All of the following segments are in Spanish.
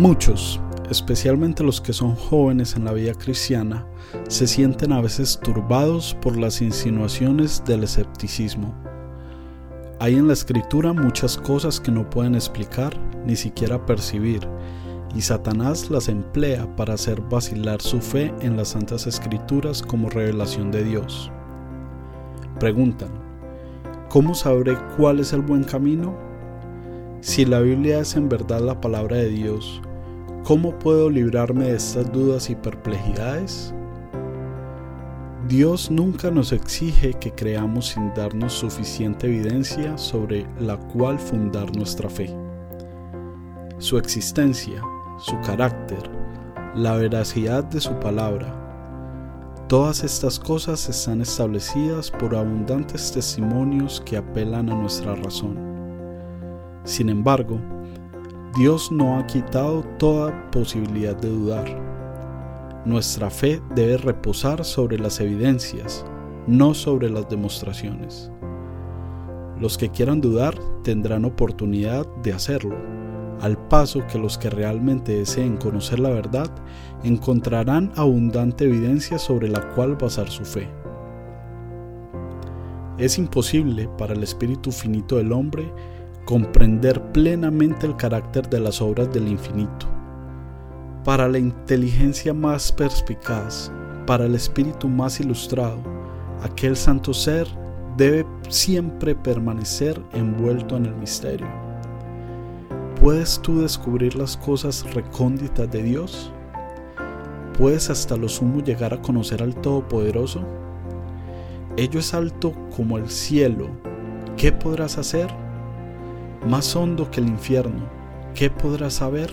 Muchos, especialmente los que son jóvenes en la vida cristiana, se sienten a veces turbados por las insinuaciones del escepticismo. Hay en la escritura muchas cosas que no pueden explicar ni siquiera percibir, y Satanás las emplea para hacer vacilar su fe en las santas escrituras como revelación de Dios. Preguntan, ¿cómo sabré cuál es el buen camino? Si la Biblia es en verdad la palabra de Dios, ¿cómo puedo librarme de estas dudas y perplejidades? Dios nunca nos exige que creamos sin darnos suficiente evidencia sobre la cual fundar nuestra fe. Su existencia, su carácter, la veracidad de su palabra, todas estas cosas están establecidas por abundantes testimonios que apelan a nuestra razón. Sin embargo, Dios no ha quitado toda posibilidad de dudar nuestra fe debe reposar sobre las evidencias, no sobre las demostraciones. Los que quieran dudar tendrán oportunidad de hacerlo, al paso que los que realmente deseen conocer la verdad encontrarán abundante evidencia sobre la cual basar su fe. Es imposible para el espíritu finito del hombre comprender plenamente el carácter de las obras del infinito para la inteligencia más perspicaz, para el espíritu más ilustrado, aquel santo ser debe siempre permanecer envuelto en el misterio. ¿Puedes tú descubrir las cosas recónditas de Dios? ¿Puedes hasta lo sumo llegar a conocer al Todopoderoso? Ello es alto como el cielo. ¿Qué podrás hacer? Más hondo que el infierno. ¿Qué podrás saber?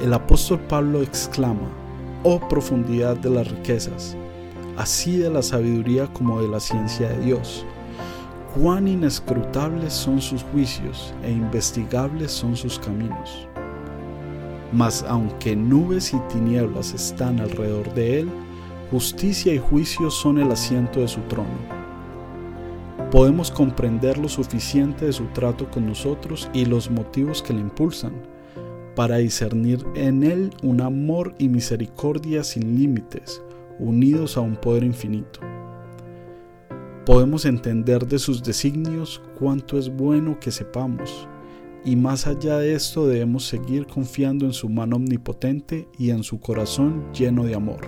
El apóstol Pablo exclama, oh profundidad de las riquezas, así de la sabiduría como de la ciencia de Dios. Cuán inescrutables son sus juicios e investigables son sus caminos. Mas aunque nubes y tinieblas están alrededor de él, justicia y juicio son el asiento de su trono. Podemos comprender lo suficiente de su trato con nosotros y los motivos que le impulsan para discernir en Él un amor y misericordia sin límites, unidos a un poder infinito. Podemos entender de sus designios cuánto es bueno que sepamos, y más allá de esto debemos seguir confiando en su mano omnipotente y en su corazón lleno de amor.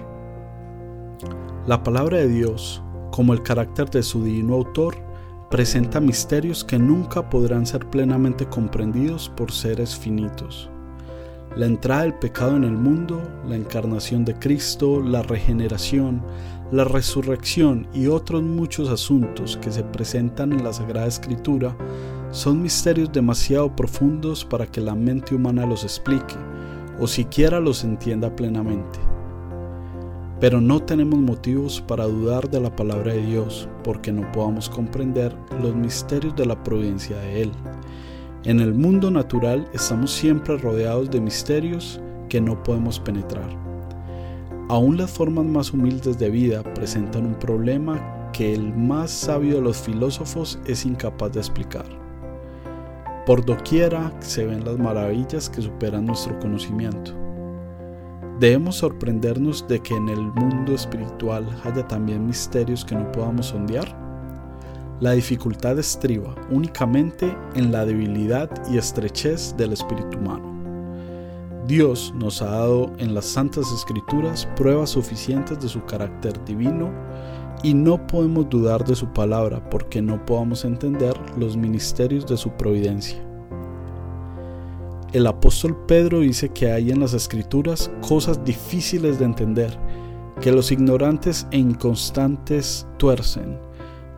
La palabra de Dios, como el carácter de su divino autor, presenta misterios que nunca podrán ser plenamente comprendidos por seres finitos la entrada del pecado en el mundo, la encarnación de Cristo, la regeneración, la resurrección y otros muchos asuntos que se presentan en la Sagrada Escritura son misterios demasiado profundos para que la mente humana los explique o siquiera los entienda plenamente. Pero no tenemos motivos para dudar de la palabra de Dios porque no podamos comprender los misterios de la providencia de Él en el mundo natural estamos siempre rodeados de misterios que no podemos penetrar. Aún las formas más humildes de vida presentan un problema que el más sabio de los filósofos es incapaz de explicar. Por doquiera se ven las maravillas que superan nuestro conocimiento. Debemos sorprendernos de que en el mundo espiritual haya también misterios que no podamos sondear. La dificultad estriba únicamente en la debilidad y estrechez del espíritu humano. Dios nos ha dado en las Santas Escrituras pruebas suficientes de su carácter divino y no podemos dudar de su palabra porque no podamos entender los ministerios de su providencia. El apóstol Pedro dice que hay en las escrituras cosas difíciles de entender, que los ignorantes e inconstantes tuercen,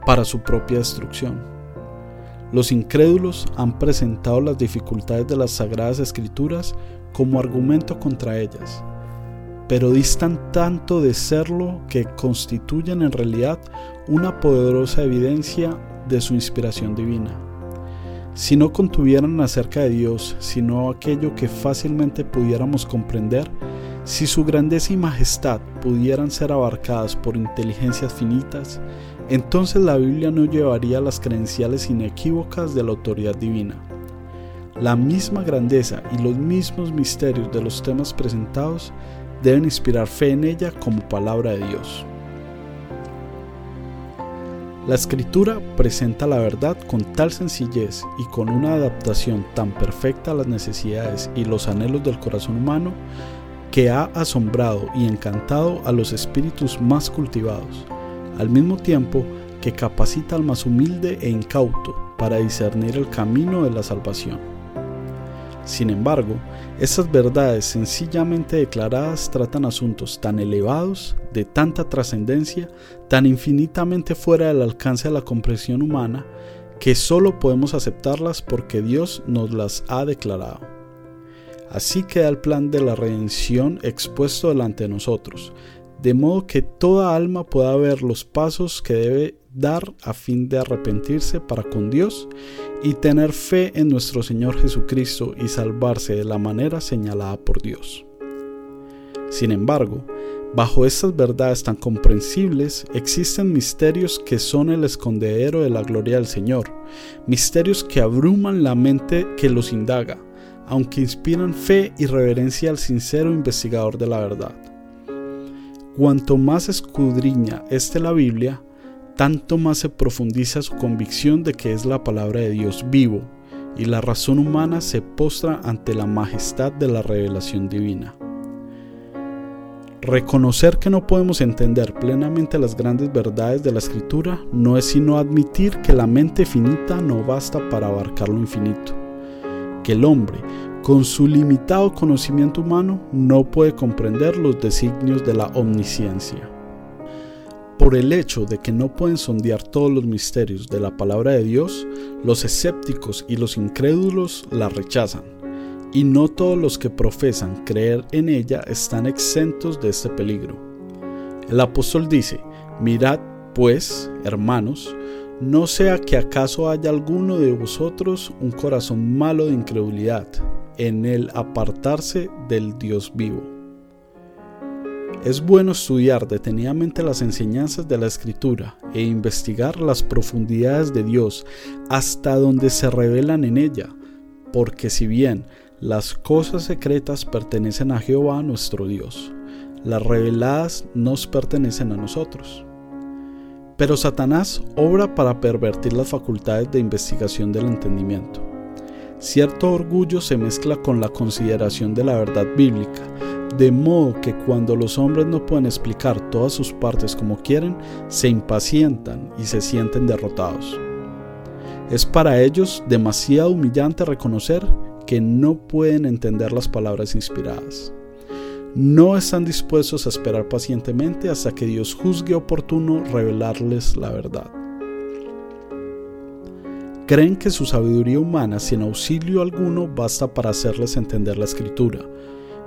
para su propia destrucción. Los incrédulos han presentado las dificultades de las sagradas escrituras como argumento contra ellas, pero distan tanto de serlo que constituyen en realidad una poderosa evidencia de su inspiración divina. Si no contuvieran acerca de Dios, sino aquello que fácilmente pudiéramos comprender, si su grandeza y majestad pudieran ser abarcadas por inteligencias finitas, entonces la Biblia no llevaría las credenciales inequívocas de la autoridad divina. La misma grandeza y los mismos misterios de los temas presentados deben inspirar fe en ella como palabra de Dios. La escritura presenta la verdad con tal sencillez y con una adaptación tan perfecta a las necesidades y los anhelos del corazón humano que ha asombrado y encantado a los espíritus más cultivados, al mismo tiempo que capacita al más humilde e incauto para discernir el camino de la salvación. Sin embargo, estas verdades sencillamente declaradas tratan asuntos tan elevados, de tanta trascendencia, tan infinitamente fuera del alcance de la comprensión humana, que solo podemos aceptarlas porque Dios nos las ha declarado. Así queda el plan de la redención expuesto delante de nosotros, de modo que toda alma pueda ver los pasos que debe dar a fin de arrepentirse para con Dios y tener fe en nuestro Señor Jesucristo y salvarse de la manera señalada por Dios. Sin embargo, bajo estas verdades tan comprensibles existen misterios que son el escondedero de la gloria del Señor, misterios que abruman la mente que los indaga, aunque inspiran fe y reverencia al sincero investigador de la verdad. Cuanto más escudriña este la Biblia, tanto más se profundiza su convicción de que es la palabra de Dios vivo, y la razón humana se postra ante la majestad de la revelación divina. Reconocer que no podemos entender plenamente las grandes verdades de la escritura no es sino admitir que la mente finita no basta para abarcar lo infinito, que el hombre, con su limitado conocimiento humano, no puede comprender los designios de la omnisciencia. Por el hecho de que no pueden sondear todos los misterios de la palabra de Dios, los escépticos y los incrédulos la rechazan, y no todos los que profesan creer en ella están exentos de este peligro. El apóstol dice, mirad pues, hermanos, no sea que acaso haya alguno de vosotros un corazón malo de incredulidad, en el apartarse del Dios vivo. Es bueno estudiar detenidamente las enseñanzas de la Escritura e investigar las profundidades de Dios hasta donde se revelan en ella, porque si bien las cosas secretas pertenecen a Jehová nuestro Dios, las reveladas nos pertenecen a nosotros. Pero Satanás obra para pervertir las facultades de investigación del entendimiento. Cierto orgullo se mezcla con la consideración de la verdad bíblica, de modo que cuando los hombres no pueden explicar todas sus partes como quieren, se impacientan y se sienten derrotados. Es para ellos demasiado humillante reconocer que no pueden entender las palabras inspiradas. No están dispuestos a esperar pacientemente hasta que Dios juzgue oportuno revelarles la verdad. Creen que su sabiduría humana sin auxilio alguno basta para hacerles entender la escritura,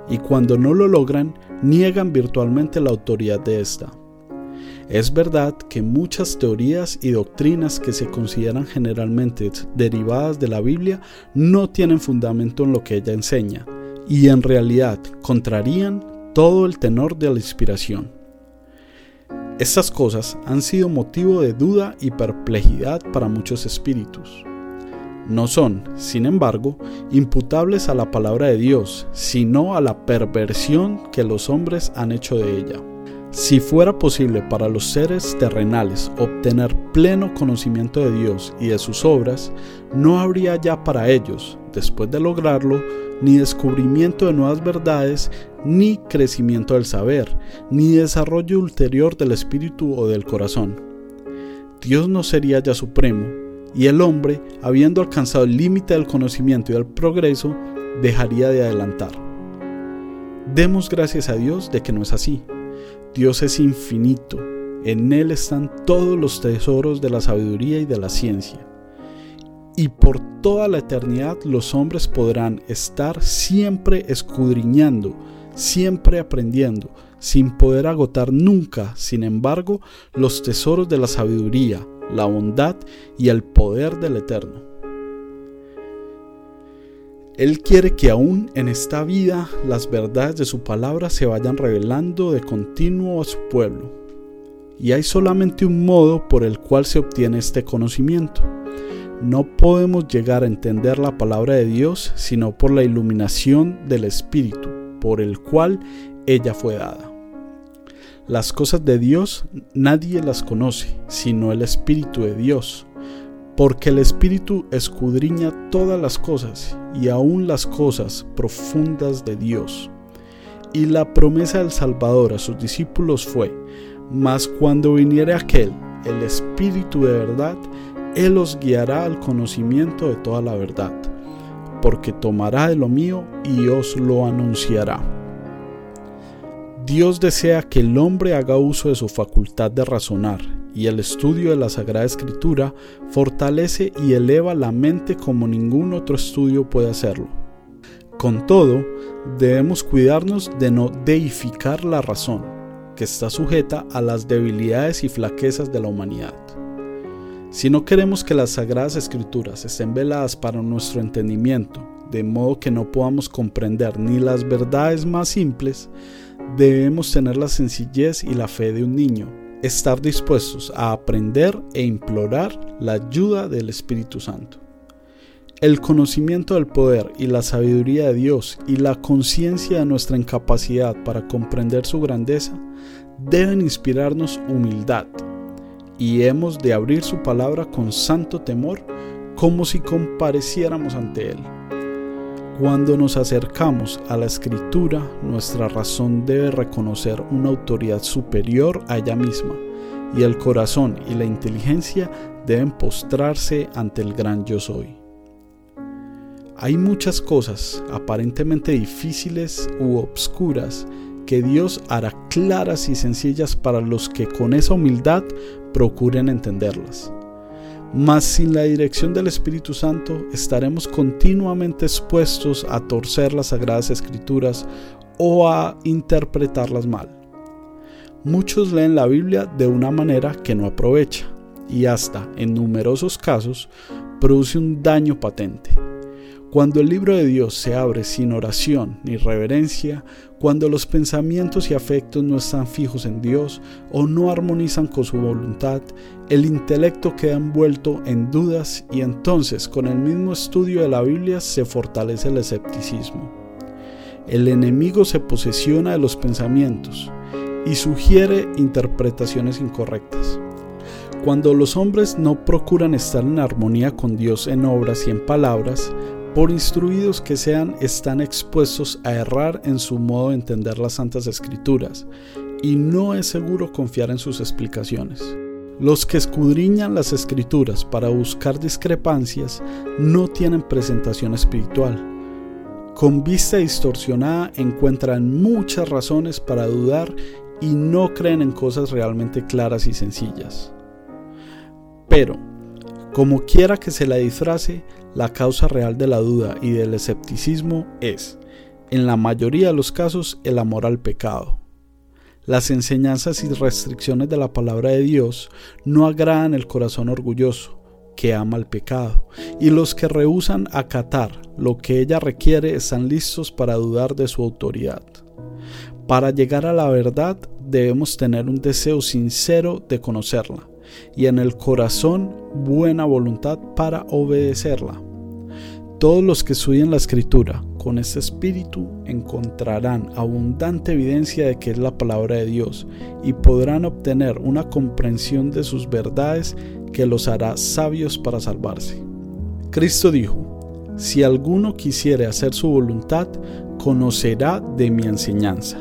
y cuando no lo logran, niegan virtualmente la autoridad de esta. Es verdad que muchas teorías y doctrinas que se consideran generalmente derivadas de la Biblia no tienen fundamento en lo que ella enseña, y en realidad contrarían todo el tenor de la inspiración. Estas cosas han sido motivo de duda y perplejidad para muchos espíritus no son, sin embargo, imputables a la palabra de Dios, sino a la perversión que los hombres han hecho de ella. Si fuera posible para los seres terrenales obtener pleno conocimiento de Dios y de sus obras, no habría ya para ellos, después de lograrlo, ni descubrimiento de nuevas verdades, ni crecimiento del saber, ni desarrollo ulterior del espíritu o del corazón. Dios no sería ya supremo, y el hombre, habiendo alcanzado el límite del conocimiento y del progreso, dejaría de adelantar. Demos gracias a Dios de que no es así. Dios es infinito, en Él están todos los tesoros de la sabiduría y de la ciencia. Y por toda la eternidad los hombres podrán estar siempre escudriñando, siempre aprendiendo, sin poder agotar nunca, sin embargo, los tesoros de la sabiduría, la bondad y el poder del Eterno. Él quiere que aún en esta vida las verdades de su palabra se vayan revelando de continuo a su pueblo. Y hay solamente un modo por el cual se obtiene este conocimiento. No podemos llegar a entender la palabra de Dios sino por la iluminación del Espíritu, por el cual ella fue dada. Las cosas de Dios nadie las conoce, sino el Espíritu de Dios, porque el Espíritu escudriña todas las cosas y aun las cosas profundas de Dios. Y la promesa del Salvador a sus discípulos fue, mas cuando viniere aquel, el Espíritu de verdad, Él os guiará al conocimiento de toda la verdad, porque tomará de lo mío y os lo anunciará. Dios desea que el hombre haga uso de su facultad de razonar y el estudio de la Sagrada Escritura fortalece y eleva la mente como ningún otro estudio puede hacerlo. Con todo, debemos cuidarnos de no deificar la razón, que está sujeta a las debilidades y flaquezas de la humanidad. Si no queremos que las Sagradas Escrituras estén veladas para nuestro entendimiento, de modo que no podamos comprender ni las verdades más simples, debemos tener la sencillez y la fe de un niño, estar dispuestos a aprender e implorar la ayuda del Espíritu Santo. El conocimiento del poder y la sabiduría de Dios y la conciencia de nuestra incapacidad para comprender su grandeza deben inspirarnos humildad y hemos de abrir su palabra con santo temor como si compareciéramos ante Él. Cuando nos acercamos a la escritura, nuestra razón debe reconocer una autoridad superior a ella misma, y el corazón y la inteligencia deben postrarse ante el gran yo soy. Hay muchas cosas aparentemente difíciles u obscuras que Dios hará claras y sencillas para los que con esa humildad procuren entenderlas. Mas sin la dirección del Espíritu Santo estaremos continuamente expuestos a torcer las sagradas escrituras o a interpretarlas mal. Muchos leen la Biblia de una manera que no aprovecha y hasta, en numerosos casos, produce un daño patente. Cuando el libro de Dios se abre sin oración ni reverencia, cuando los pensamientos y afectos no están fijos en Dios o no armonizan con su voluntad, el intelecto queda envuelto en dudas y entonces con el mismo estudio de la Biblia se fortalece el escepticismo. El enemigo se posesiona de los pensamientos y sugiere interpretaciones incorrectas. Cuando los hombres no procuran estar en armonía con Dios en obras y en palabras, por instruidos que sean, están expuestos a errar en su modo de entender las santas escrituras, y no es seguro confiar en sus explicaciones. Los que escudriñan las escrituras para buscar discrepancias no tienen presentación espiritual. Con vista distorsionada encuentran muchas razones para dudar y no creen en cosas realmente claras y sencillas. Pero, como quiera que se la disfrace, la causa real de la duda y del escepticismo es, en la mayoría de los casos, el amor al pecado. Las enseñanzas y restricciones de la palabra de Dios no agradan el corazón orgulloso, que ama el pecado, y los que rehusan acatar lo que ella requiere están listos para dudar de su autoridad. Para llegar a la verdad debemos tener un deseo sincero de conocerla, y en el corazón buena voluntad para obedecerla. Todos los que estudian la escritura con este espíritu encontrarán abundante evidencia de que es la palabra de Dios y podrán obtener una comprensión de sus verdades que los hará sabios para salvarse. Cristo dijo, si alguno quisiere hacer su voluntad, conocerá de mi enseñanza.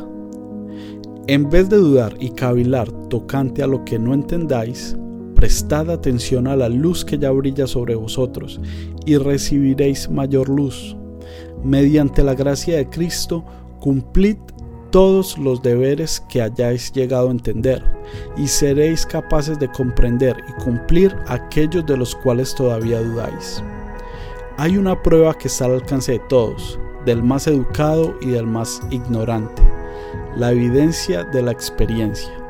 En vez de dudar y cavilar tocante a lo que no entendáis, prestad atención a la luz que ya brilla sobre vosotros y recibiréis mayor luz. Mediante la gracia de Cristo, cumplid todos los deberes que hayáis llegado a entender, y seréis capaces de comprender y cumplir aquellos de los cuales todavía dudáis. Hay una prueba que está al alcance de todos, del más educado y del más ignorante, la evidencia de la experiencia.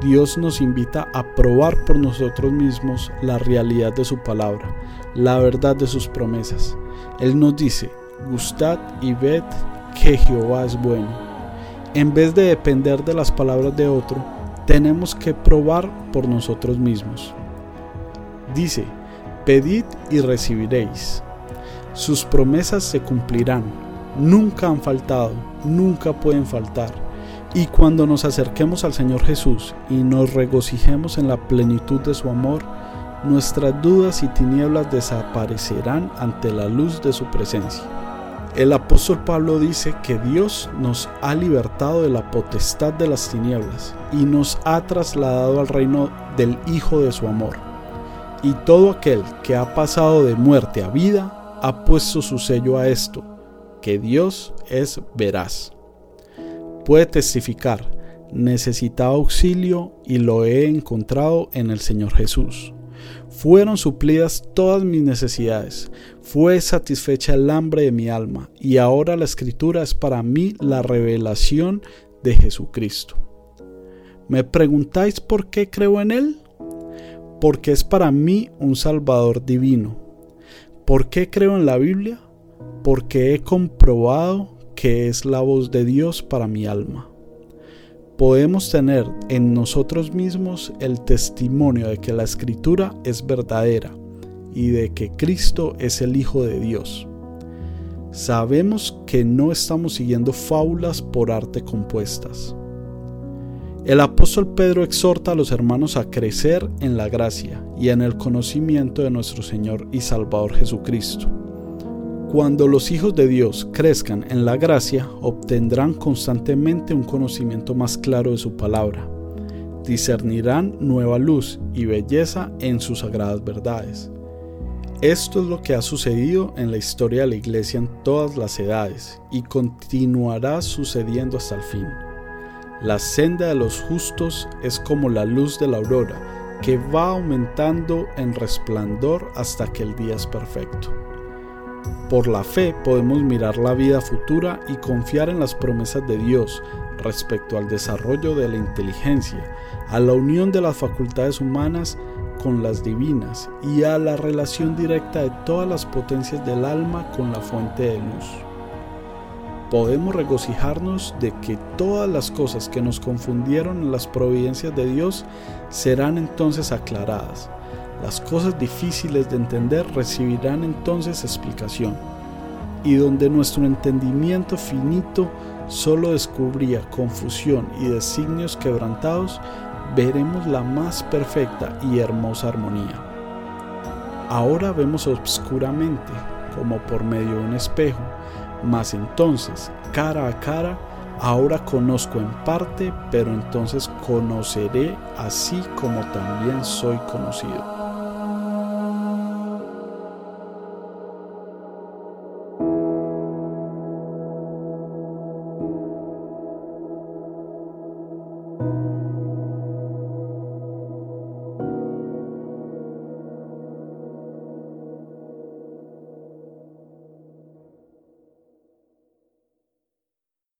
Dios nos invita a probar por nosotros mismos la realidad de su palabra, la verdad de sus promesas. Él nos dice, gustad y ved que Jehová es bueno. En vez de depender de las palabras de otro, tenemos que probar por nosotros mismos. Dice, Pedid y recibiréis. Sus promesas se cumplirán. Nunca han faltado, nunca pueden faltar. Y cuando nos acerquemos al Señor Jesús y nos regocijemos en la plenitud de su amor, nuestras dudas y tinieblas desaparecerán ante la luz de su presencia. El apóstol Pablo dice que Dios nos ha libertado de la potestad de las tinieblas y nos ha trasladado al reino del Hijo de su amor. Y todo aquel que ha pasado de muerte a vida ha puesto su sello a esto, que Dios es veraz. Puede testificar, necesitaba auxilio y lo he encontrado en el Señor Jesús. Fueron suplidas todas mis necesidades, fue satisfecha el hambre de mi alma, y ahora la escritura es para mí la revelación de Jesucristo. ¿Me preguntáis por qué creo en Él? Porque es para mí un Salvador divino. ¿Por qué creo en la Biblia? Porque he comprobado que es la voz de Dios para mi alma podemos tener en nosotros mismos el testimonio de que la escritura es verdadera y de que Cristo es el Hijo de Dios. Sabemos que no estamos siguiendo fábulas por arte compuestas. El apóstol Pedro exhorta a los hermanos a crecer en la gracia y en el conocimiento de nuestro Señor y Salvador Jesucristo cuando los hijos de Dios crezcan en la gracia, obtendrán constantemente un conocimiento más claro de su palabra. Discernirán nueva luz y belleza en sus sagradas verdades. Esto es lo que ha sucedido en la historia de la Iglesia en todas las edades y continuará sucediendo hasta el fin. La senda de los justos es como la luz de la aurora, que va aumentando en resplandor hasta que el día es perfecto. Por la fe podemos mirar la vida futura y confiar en las promesas de Dios respecto al desarrollo de la inteligencia, a la unión de las facultades humanas con las divinas y a la relación directa de todas las potencias del alma con la fuente de luz. Podemos regocijarnos de que todas las cosas que nos confundieron en las providencias de Dios serán entonces aclaradas las cosas difíciles de entender recibirán entonces explicación, y donde nuestro entendimiento finito solo descubría confusión y designios quebrantados, veremos la más perfecta y hermosa armonía. Ahora vemos obscuramente, como por medio de un espejo, mas entonces, cara a cara, ahora conozco en parte, pero entonces conoceré así como también soy conocido.